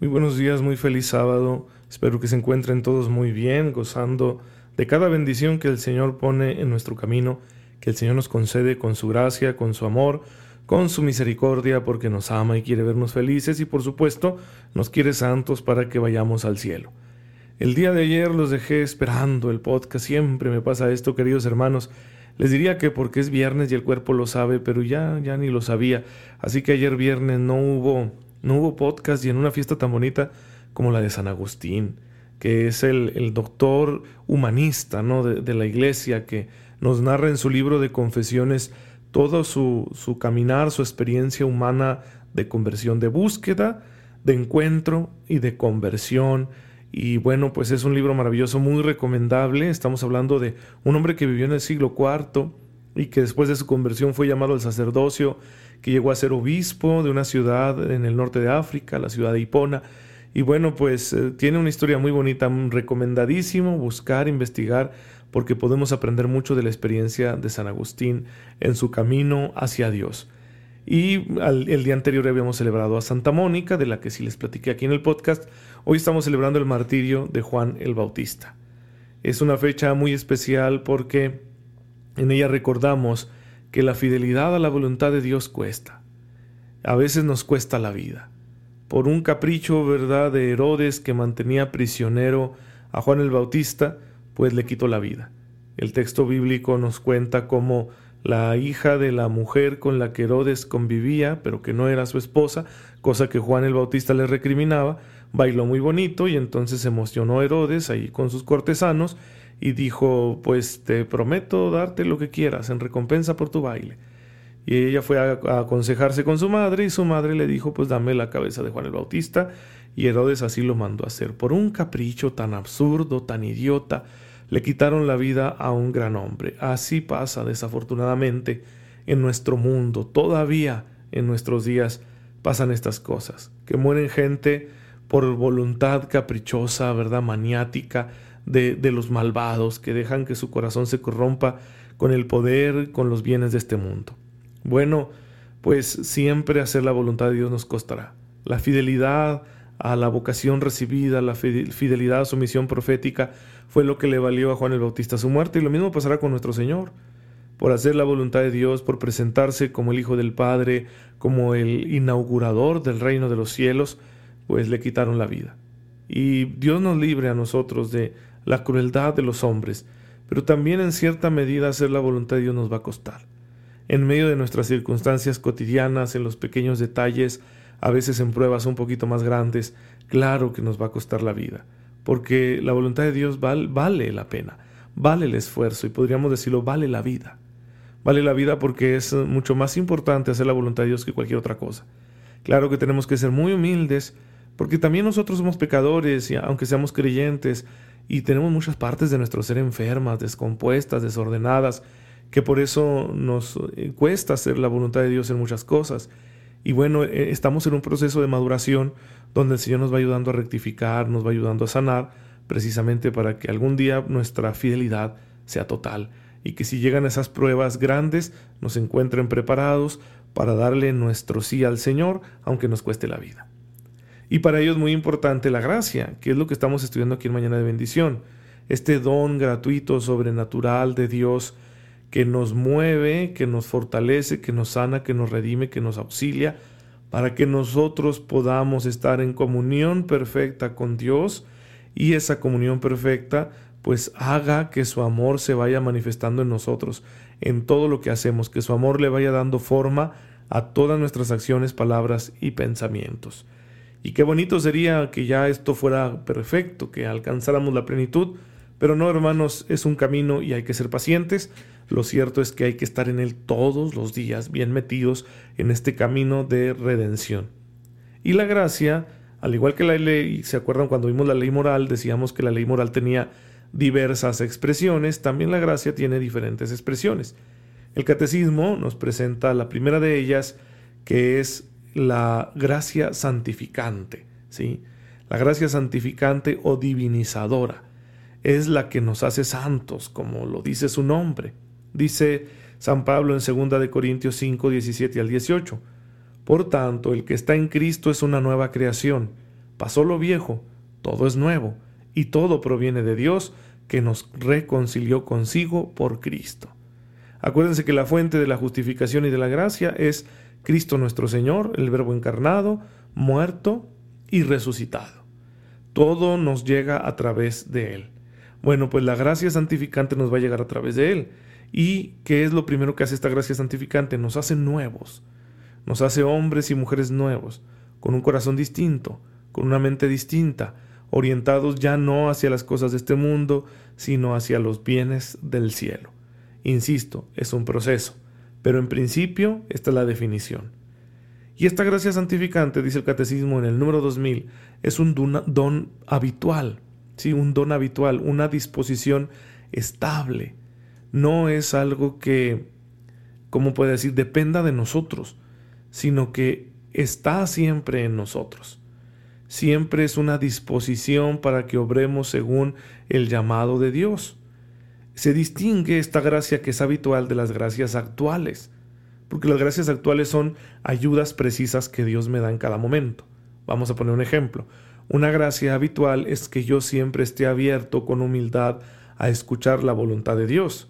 Muy buenos días, muy feliz sábado. Espero que se encuentren todos muy bien, gozando de cada bendición que el Señor pone en nuestro camino, que el Señor nos concede con su gracia, con su amor, con su misericordia, porque nos ama y quiere vernos felices y por supuesto nos quiere santos para que vayamos al cielo. El día de ayer los dejé esperando el podcast, siempre me pasa esto, queridos hermanos. Les diría que porque es viernes y el cuerpo lo sabe, pero ya ya ni lo sabía. Así que ayer viernes no hubo no hubo podcast y en una fiesta tan bonita como la de San Agustín, que es el, doctor humanista ¿no? de, la iglesia, que nos narra en su libro de confesiones todo su, su caminar, su experiencia humana de conversión, de búsqueda, de encuentro y de conversión. Y bueno, pues es un libro maravilloso, muy recomendable. Estamos hablando de un hombre que vivió en el siglo IV y que después de su conversión fue llamado al sacerdocio que llegó a ser obispo de una ciudad en el norte de África, la ciudad de Hipona. Y bueno, pues eh, tiene una historia muy bonita, recomendadísimo buscar, investigar, porque podemos aprender mucho de la experiencia de San Agustín en su camino hacia Dios. Y el día anterior habíamos celebrado a Santa Mónica, de la que sí les platiqué aquí en el podcast. Hoy estamos celebrando el martirio de Juan el Bautista. Es una fecha muy especial porque en ella recordamos que la fidelidad a la voluntad de Dios cuesta. A veces nos cuesta la vida. Por un capricho, ¿verdad?, de Herodes que mantenía prisionero a Juan el Bautista, pues le quitó la vida. El texto bíblico nos cuenta cómo la hija de la mujer con la que Herodes convivía, pero que no era su esposa, cosa que Juan el Bautista le recriminaba, bailó muy bonito y entonces emocionó Herodes ahí con sus cortesanos y dijo, pues te prometo darte lo que quieras en recompensa por tu baile. Y ella fue a, aconsejarse con su madre y su madre le dijo, pues dame la cabeza de Juan el Bautista. Y Herodes así lo mandó a hacer. Por un capricho tan absurdo, tan idiota, le quitaron la vida a un gran hombre. Así pasa, desafortunadamente, en nuestro mundo. Todavía en nuestros días pasan estas cosas, que mueren gente por voluntad caprichosa, ¿verdad? Maniática, de, los malvados que dejan que su corazón se corrompa con el poder, con los bienes de este mundo. Bueno, pues siempre hacer la voluntad de Dios nos costará. La fidelidad a la vocación recibida, la fidelidad a su misión profética, fue lo que le valió a Juan el Bautista su muerte y lo mismo pasará con nuestro Señor. Por hacer la voluntad de Dios, por presentarse como el Hijo del Padre, como el inaugurador del reino de los cielos, pues le quitaron la vida. Y Dios nos libre a nosotros de la crueldad de los hombres, pero también en cierta medida hacer la voluntad de Dios nos va a costar. En medio de nuestras circunstancias cotidianas, en los pequeños detalles, a veces en pruebas un poquito más grandes, claro que nos va a costar la vida, porque la voluntad de Dios vale la pena, vale el esfuerzo y podríamos decirlo, vale la vida. Vale la vida porque es mucho más importante hacer la voluntad de Dios que cualquier otra cosa. Claro que tenemos que ser muy humildes, porque también nosotros somos pecadores y aunque seamos creyentes, y tenemos muchas partes de nuestro ser enfermas, descompuestas, desordenadas, que por eso nos eh, cuesta hacer la voluntad de Dios en muchas cosas. Y bueno, eh, estamos en un proceso de maduración donde el Señor nos va ayudando a rectificar, nos va ayudando a sanar, precisamente para que algún día nuestra fidelidad sea total y que si llegan esas pruebas grandes nos encuentren preparados para darle nuestro sí al Señor, aunque nos cueste la vida. Y para ello es muy importante la gracia, que es lo que estamos estudiando aquí en Mañana de Bendición. Este don gratuito, sobrenatural de Dios que nos mueve, que nos fortalece, que nos sana, que nos redime, que nos auxilia, para que nosotros podamos estar en comunión perfecta con Dios y esa comunión perfecta pues haga que su amor se vaya manifestando en nosotros, en todo lo que hacemos, que su amor le vaya dando forma a todas nuestras acciones, palabras y pensamientos. Y qué bonito sería que ya esto fuera perfecto, que alcanzáramos la plenitud, Pero no, hermanos, es un camino y hay que ser pacientes. Lo cierto es que hay que estar en él todos los días, bien metidos en este camino de redención. Y la gracia, al igual que la ley, ¿se acuerdan cuando vimos la ley moral? Decíamos que la ley moral tenía diversas expresiones, también la gracia tiene diferentes expresiones. El catecismo nos presenta la primera de ellas, que es la gracia santificante, ¿sí? La gracia santificante o divinizadora es la que nos hace santos, como lo dice su nombre. Dice San Pablo en 2 de Corintios 5, 17 al 18. Por tanto, el que está en Cristo es una nueva creación. Pasó lo viejo, todo es nuevo, y todo proviene de Dios, que nos reconcilió consigo por Cristo. Acuérdense que la fuente de la justificación y de la gracia es Cristo nuestro Señor, el Verbo encarnado, muerto y resucitado. Todo nos llega a través de Él. Bueno, pues la gracia santificante nos va a llegar a través de Él. ¿Y qué es lo primero que hace esta gracia santificante? Nos hace nuevos, nos hace hombres y mujeres nuevos, con un corazón distinto, con una mente distinta, orientados ya no hacia las cosas de este mundo, sino hacia los bienes del cielo. Insisto, es un proceso, pero en principio esta es la definición. Y esta gracia santificante, dice el Catecismo en el número 2000, es un don, habitual, ¿sí? un don habitual, una disposición estable. No es algo que, como puede decir?, dependa de nosotros, sino que está siempre en nosotros. Siempre es una disposición para que obremos según el llamado de Dios. Se distingue esta gracia que es habitual de las gracias actuales, porque las gracias actuales son ayudas precisas que Dios me da en cada momento. Vamos a poner un ejemplo. Una gracia habitual es que yo siempre esté abierto con humildad a escuchar la voluntad de Dios.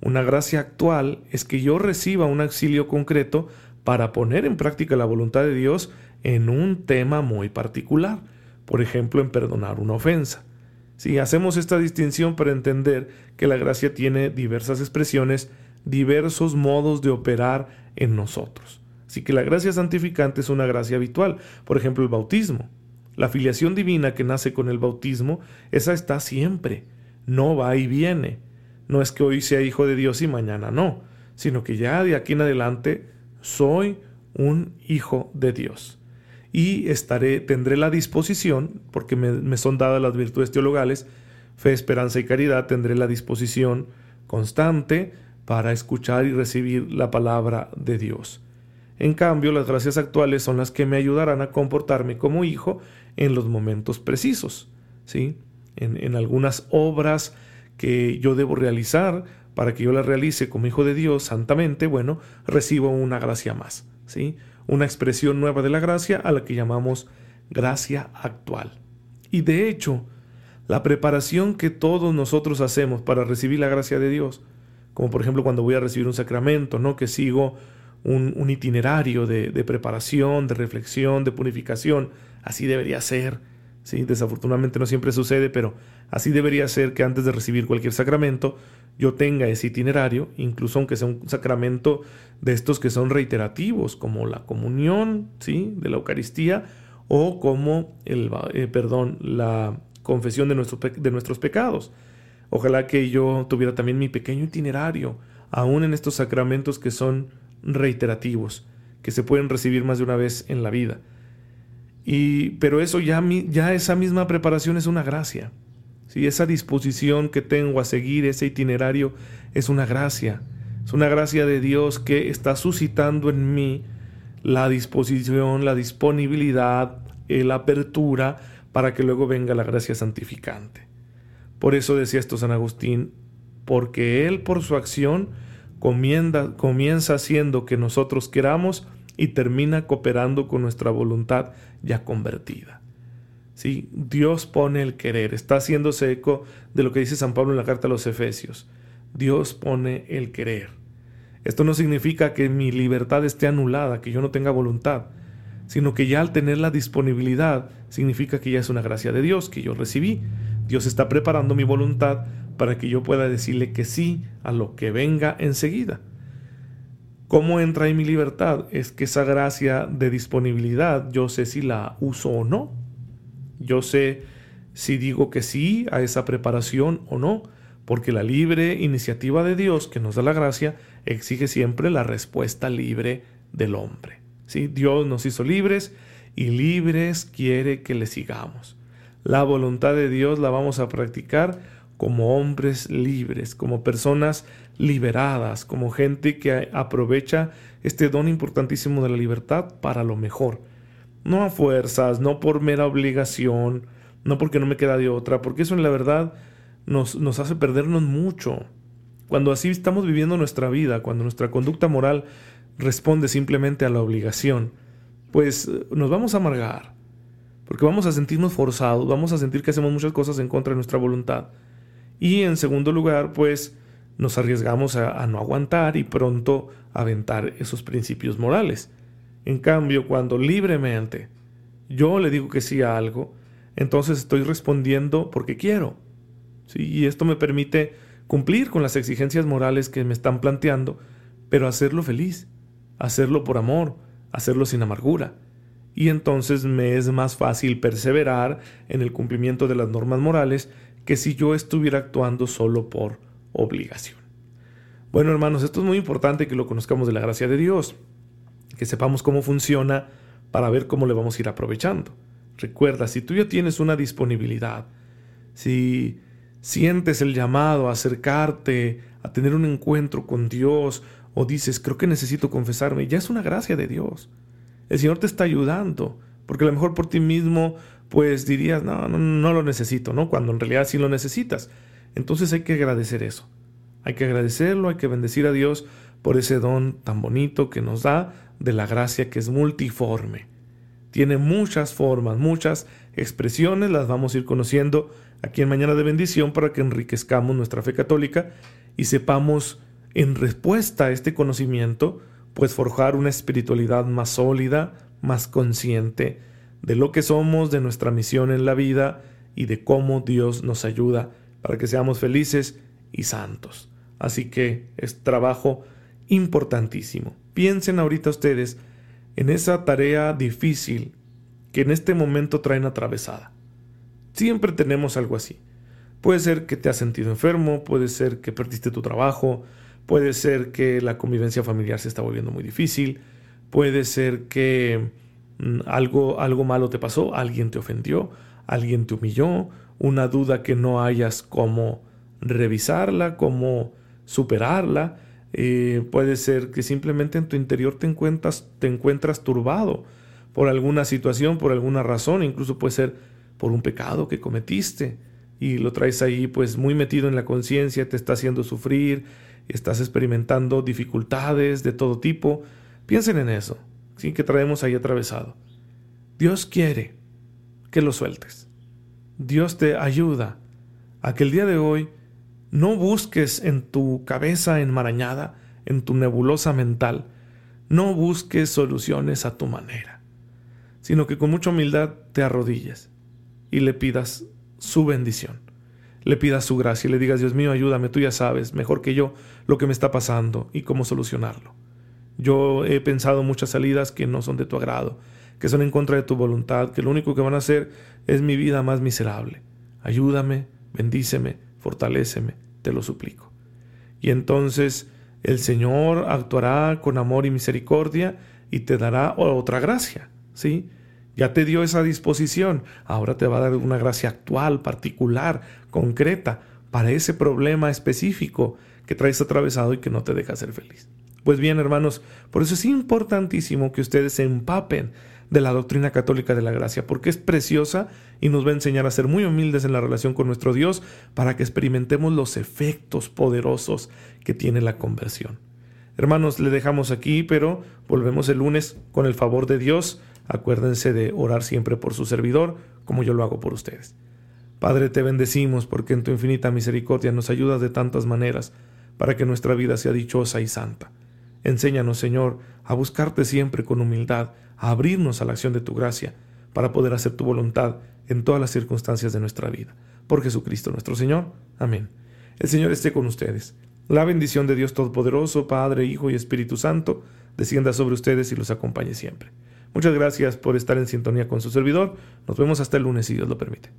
Una gracia actual es que yo reciba un auxilio concreto para poner en práctica la voluntad de Dios en un tema muy particular, por ejemplo, en perdonar una ofensa. Si hacemos esta distinción para entender que la gracia tiene diversas expresiones, diversos modos de operar en nosotros. Así que la gracia santificante es una gracia habitual, por ejemplo, el bautismo. La filiación divina que nace con el bautismo, esa está siempre, no va y viene. No es que hoy sea hijo de Dios y mañana no, sino que ya de aquí en adelante soy un hijo de Dios. Y estaré, tendré la disposición, porque me, son dadas las virtudes teologales, fe, esperanza y caridad, tendré la disposición constante para escuchar y recibir la palabra de Dios. En cambio, las gracias actuales son las que me ayudarán a comportarme como hijo en los momentos precisos, ¿sí? En, algunas obras que yo debo realizar para que yo las realice como hijo de Dios santamente, bueno, recibo una gracia más, ¿sí? Una expresión nueva de la gracia a la que llamamos gracia actual. Y de hecho, la preparación que todos nosotros hacemos para recibir la gracia de Dios, como por ejemplo cuando voy a recibir un sacramento, ¿no? Que sigo un, itinerario de, preparación, de reflexión, de purificación. Así debería ser. ¿Sí? Desafortunadamente no siempre sucede, pero así debería ser que antes de recibir cualquier sacramento yo tenga ese itinerario, incluso aunque sea un sacramento de estos que son reiterativos, como la comunión ¿sí? de la Eucaristía o como el, eh, perdón, la confesión de, de nuestros pecados. Ojalá que yo tuviera también mi pequeño itinerario, aún en estos sacramentos que son reiterativos, que se pueden recibir más de una vez en la vida. Pero eso ya, esa misma preparación es una gracia. si Esa disposición que tengo a seguir ese itinerario es una gracia. Es una gracia de Dios que está suscitando en mí la disposición, la disponibilidad, la apertura para que luego venga la gracia santificante. Por eso decía esto San Agustín, porque Él por su acción comienza haciendo que nosotros queramos y termina cooperando con nuestra voluntad ya convertida. ¿Sí? Dios pone el querer, está haciéndose eco de lo que dice San Pablo en la carta a los Efesios. Dios pone el querer. Esto no significa que mi libertad esté anulada, que yo no tenga voluntad, sino que ya al tener la disponibilidad significa que ya es una gracia de Dios que yo recibí. Dios está preparando mi voluntad para que yo pueda decirle que sí a lo que venga enseguida. ¿Cómo entra en mi libertad? Es que esa gracia de disponibilidad yo sé si la uso o no. Yo sé si digo que sí a esa preparación o no, porque la libre iniciativa de Dios que nos da la gracia exige siempre la respuesta libre del hombre. ¿sí? Dios nos hizo libres y libres quiere que le sigamos. La voluntad de Dios la vamos a practicar como hombres libres, como personas liberadas, como gente que aprovecha este don importantísimo de la libertad para lo mejor. No a fuerzas, no por mera obligación, no porque no me queda de otra, porque eso en la verdad nos, nos hace perdernos mucho. Cuando así estamos viviendo nuestra vida, cuando nuestra conducta moral responde simplemente a la obligación, pues eh, nos vamos a amargar, porque vamos a sentirnos forzados, vamos a sentir que hacemos muchas cosas en contra de nuestra voluntad. Y en segundo lugar, pues nos arriesgamos a, no aguantar y pronto aventar esos principios morales. En cambio, cuando libremente yo le digo que sí a algo, entonces estoy respondiendo porque quiero. ¿sí? Y esto me permite cumplir con las exigencias morales que me están planteando, pero hacerlo feliz, hacerlo por amor, hacerlo sin amargura. Y entonces me es más fácil perseverar en el cumplimiento de las normas morales que si yo estuviera actuando solo por obligación. Bueno, hermanos, esto es muy importante que lo conozcamos de la gracia de Dios, que sepamos cómo funciona para ver cómo le vamos a ir aprovechando. Recuerda, si tú ya tienes una disponibilidad, si sientes el llamado a acercarte, a tener un encuentro con Dios, o dices, creo que necesito confesarme, ya es una gracia de Dios. El Señor te está ayudando, porque a lo mejor por ti mismo, pues dirías, no, no, no lo necesito, ¿no? Cuando en realidad sí lo necesitas. Entonces hay que agradecer eso. Hay que agradecerlo, hay que bendecir a Dios por ese don tan bonito que nos da de la gracia que es multiforme. Tiene muchas formas, muchas expresiones, las vamos a ir conociendo aquí en Mañana de Bendición para que enriquezcamos nuestra fe católica y sepamos en respuesta a este conocimiento, pues forjar una espiritualidad más sólida, más consciente de lo que somos, de nuestra misión en la vida y de cómo Dios nos ayuda para que seamos felices y santos. Así que es trabajo importantísimo. Piensen ahorita ustedes en esa tarea difícil que en este momento traen atravesada. Siempre tenemos algo así. Puede ser que te has sentido enfermo, puede ser que perdiste tu trabajo, puede ser que la convivencia familiar se está volviendo muy difícil, puede ser que algo, algo malo te pasó, alguien te ofendió, alguien te humilló, una duda que no hayas cómo revisarla, cómo superarla, eh, puede ser que simplemente en tu interior te encuentras, te encuentras turbado por alguna situación, por alguna razón, incluso puede ser por un pecado que cometiste y lo traes ahí pues muy metido en la conciencia, te está haciendo sufrir, estás experimentando dificultades de todo tipo. Piensen en eso, ¿sí? que traemos ahí atravesado. Dios quiere que lo sueltes. Dios te ayuda a que el día de hoy no busques en tu cabeza enmarañada, en tu nebulosa mental, no busques soluciones a tu manera, sino que con mucha humildad te arrodilles y le pidas su bendición. Le pidas su gracia y le digas, Dios mío, ayúdame, tú ya sabes, mejor que yo, lo que me está pasando y cómo solucionarlo. Yo he pensado muchas salidas que no son de tu agrado, que son en contra de tu voluntad, que lo único que van a hacer es mi vida más miserable. Ayúdame, bendíceme, fortaléceme, te lo suplico. Y entonces el Señor actuará con amor y misericordia y te dará otra gracia, ¿sí? Ya te dio esa disposición, ahora te va a dar una gracia actual, particular, concreta, para ese problema específico que traes atravesado y que no te deja ser feliz. Pues bien, hermanos, por eso es importantísimo que ustedes se empapen de la doctrina católica de la gracia, porque es preciosa y nos va a enseñar a ser muy humildes en la relación con nuestro Dios para que experimentemos los efectos poderosos que tiene la conversión. Hermanos, le dejamos aquí, pero volvemos el lunes con el favor de Dios. Acuérdense de orar siempre por su servidor, como yo lo hago por ustedes. Padre, te bendecimos porque en tu infinita misericordia nos ayudas de tantas maneras para que nuestra vida sea dichosa y santa. Enséñanos, Señor, a buscarte siempre con humildad, a abrirnos a la acción de tu gracia, para poder hacer tu voluntad en todas las circunstancias de nuestra vida. Por Jesucristo nuestro Señor. Amén. El Señor esté con ustedes. La bendición de Dios Todopoderoso, Padre, Hijo y Espíritu Santo, descienda sobre ustedes y los acompañe siempre. Muchas gracias por estar en sintonía con su servidor. Nos vemos hasta el lunes si Dios lo permite.